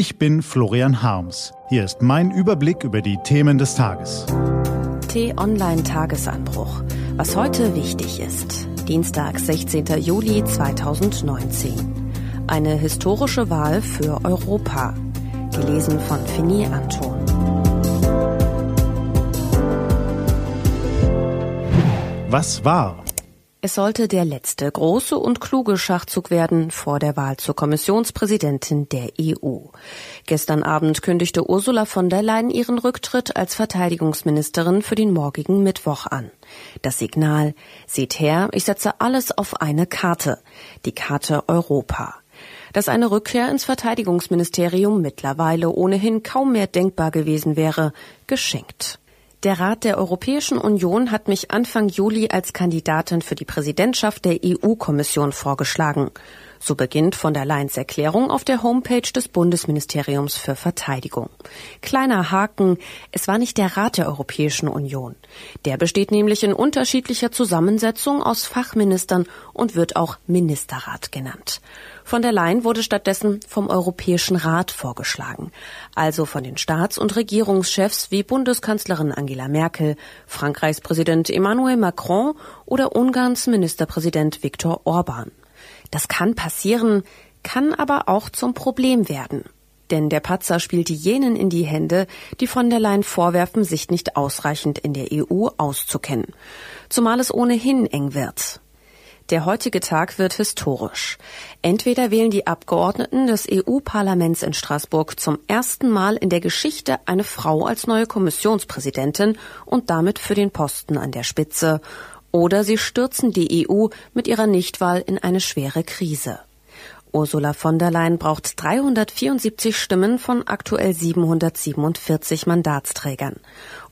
Ich bin Florian Harms. Hier ist mein Überblick über die Themen des Tages. T-Online Tagesanbruch. Was heute wichtig ist. Dienstag, 16. Juli 2019. Eine historische Wahl für Europa. Gelesen von Fini Anton. Was war? Es sollte der letzte große und kluge Schachzug werden vor der Wahl zur Kommissionspräsidentin der EU. Gestern Abend kündigte Ursula von der Leyen ihren Rücktritt als Verteidigungsministerin für den morgigen Mittwoch an. Das Signal, seht her, ich setze alles auf eine Karte, die Karte Europa. Dass eine Rückkehr ins Verteidigungsministerium mittlerweile ohnehin kaum mehr denkbar gewesen wäre, geschenkt. Der Rat der Europäischen Union hat mich Anfang Juli als Kandidatin für die Präsidentschaft der EU-Kommission vorgeschlagen. So beginnt von der Leyen's Erklärung auf der Homepage des Bundesministeriums für Verteidigung. Kleiner Haken, es war nicht der Rat der Europäischen Union. Der besteht nämlich in unterschiedlicher Zusammensetzung aus Fachministern und wird auch Ministerrat genannt. Von der Leyen wurde stattdessen vom Europäischen Rat vorgeschlagen, also von den Staats- und Regierungschefs wie Bundeskanzlerin Angela Merkel, Frankreichs Präsident Emmanuel Macron oder Ungarns Ministerpräsident Viktor Orban. Das kann passieren, kann aber auch zum Problem werden. Denn der Patzer spielte jenen in die Hände, die von der Leyen vorwerfen, sich nicht ausreichend in der EU auszukennen. Zumal es ohnehin eng wird. Der heutige Tag wird historisch. Entweder wählen die Abgeordneten des EU-Parlaments in Straßburg zum ersten Mal in der Geschichte eine Frau als neue Kommissionspräsidentin und damit für den Posten an der Spitze, oder sie stürzen die EU mit ihrer Nichtwahl in eine schwere Krise. Ursula von der Leyen braucht 374 Stimmen von aktuell 747 Mandatsträgern.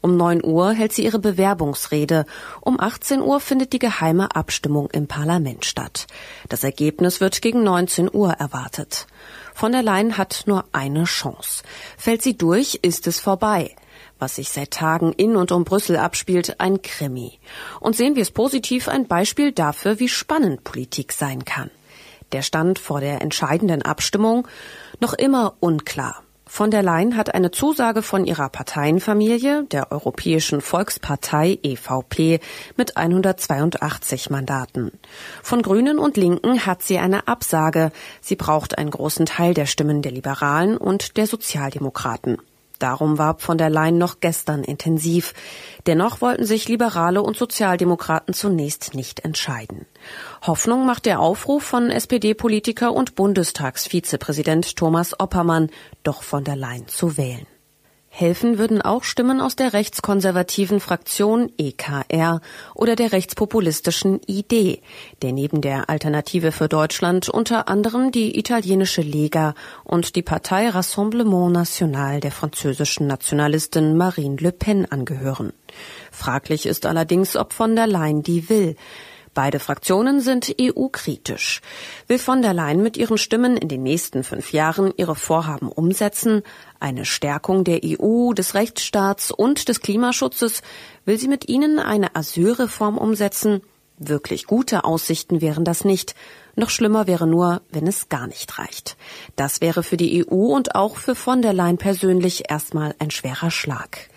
Um 9 Uhr hält sie ihre Bewerbungsrede. Um 18 Uhr findet die geheime Abstimmung im Parlament statt. Das Ergebnis wird gegen 19 Uhr erwartet. Von der Leyen hat nur eine Chance. Fällt sie durch, ist es vorbei was sich seit Tagen in und um Brüssel abspielt, ein Krimi. Und sehen wir es positiv, ein Beispiel dafür, wie spannend Politik sein kann. Der Stand vor der entscheidenden Abstimmung noch immer unklar. Von der Leyen hat eine Zusage von ihrer Parteienfamilie, der Europäischen Volkspartei EVP, mit 182 Mandaten. Von Grünen und Linken hat sie eine Absage. Sie braucht einen großen Teil der Stimmen der Liberalen und der Sozialdemokraten. Darum warb von der Leyen noch gestern intensiv. Dennoch wollten sich Liberale und Sozialdemokraten zunächst nicht entscheiden. Hoffnung macht der Aufruf von SPD-Politiker und Bundestagsvizepräsident Thomas Oppermann, doch von der Leyen zu wählen. Helfen würden auch Stimmen aus der rechtskonservativen Fraktion EKR oder der rechtspopulistischen ID, der neben der Alternative für Deutschland unter anderem die italienische Lega und die Partei Rassemblement National der französischen Nationalistin Marine Le Pen angehören. Fraglich ist allerdings, ob von der Leyen die will. Beide Fraktionen sind EU-kritisch. Will von der Leyen mit ihren Stimmen in den nächsten fünf Jahren ihre Vorhaben umsetzen? Eine Stärkung der EU, des Rechtsstaats und des Klimaschutzes? Will sie mit ihnen eine Asylreform umsetzen? Wirklich gute Aussichten wären das nicht. Noch schlimmer wäre nur, wenn es gar nicht reicht. Das wäre für die EU und auch für von der Leyen persönlich erstmal ein schwerer Schlag.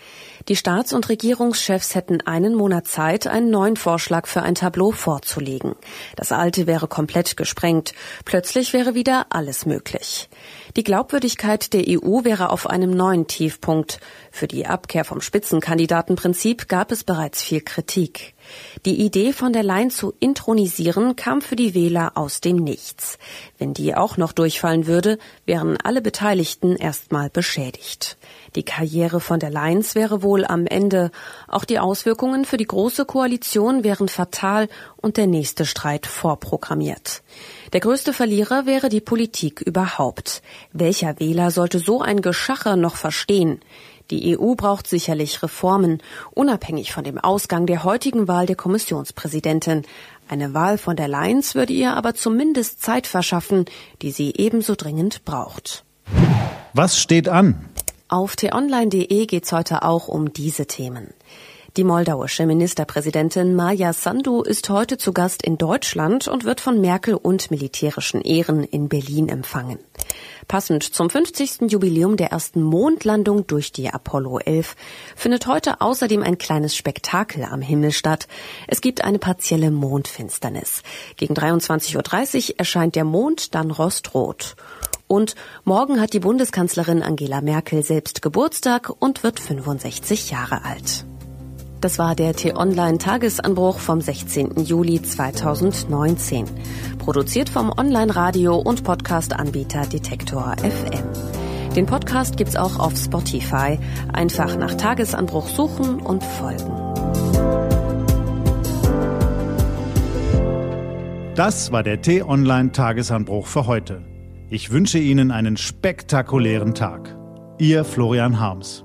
Die Staats- und Regierungschefs hätten einen Monat Zeit, einen neuen Vorschlag für ein Tableau vorzulegen. Das alte wäre komplett gesprengt. Plötzlich wäre wieder alles möglich. Die Glaubwürdigkeit der EU wäre auf einem neuen Tiefpunkt. Für die Abkehr vom Spitzenkandidatenprinzip gab es bereits viel Kritik. Die Idee von der Leyen zu intronisieren kam für die Wähler aus dem Nichts. Wenn die auch noch durchfallen würde, wären alle Beteiligten erstmal beschädigt. Die Karriere von der Leyen's wäre wohl am Ende. Auch die Auswirkungen für die Große Koalition wären fatal und der nächste Streit vorprogrammiert. Der größte Verlierer wäre die Politik überhaupt. Welcher Wähler sollte so ein Geschacher noch verstehen? Die EU braucht sicherlich Reformen, unabhängig von dem Ausgang der heutigen Wahl der Kommissionspräsidentin. Eine Wahl von der Leyen's würde ihr aber zumindest Zeit verschaffen, die sie ebenso dringend braucht. Was steht an? Auf t-online.de geht's heute auch um diese Themen. Die moldauische Ministerpräsidentin Maja Sandu ist heute zu Gast in Deutschland und wird von Merkel und militärischen Ehren in Berlin empfangen. Passend zum 50. Jubiläum der ersten Mondlandung durch die Apollo 11 findet heute außerdem ein kleines Spektakel am Himmel statt. Es gibt eine partielle Mondfinsternis. Gegen 23.30 Uhr erscheint der Mond dann rostrot. Und morgen hat die Bundeskanzlerin Angela Merkel selbst Geburtstag und wird 65 Jahre alt. Das war der T-Online-Tagesanbruch vom 16. Juli 2019. Produziert vom Online-Radio- und Podcast-Anbieter Detektor FM. Den Podcast gibt's auch auf Spotify. Einfach nach Tagesanbruch suchen und folgen. Das war der T-Online-Tagesanbruch für heute. Ich wünsche Ihnen einen spektakulären Tag. Ihr Florian Harms.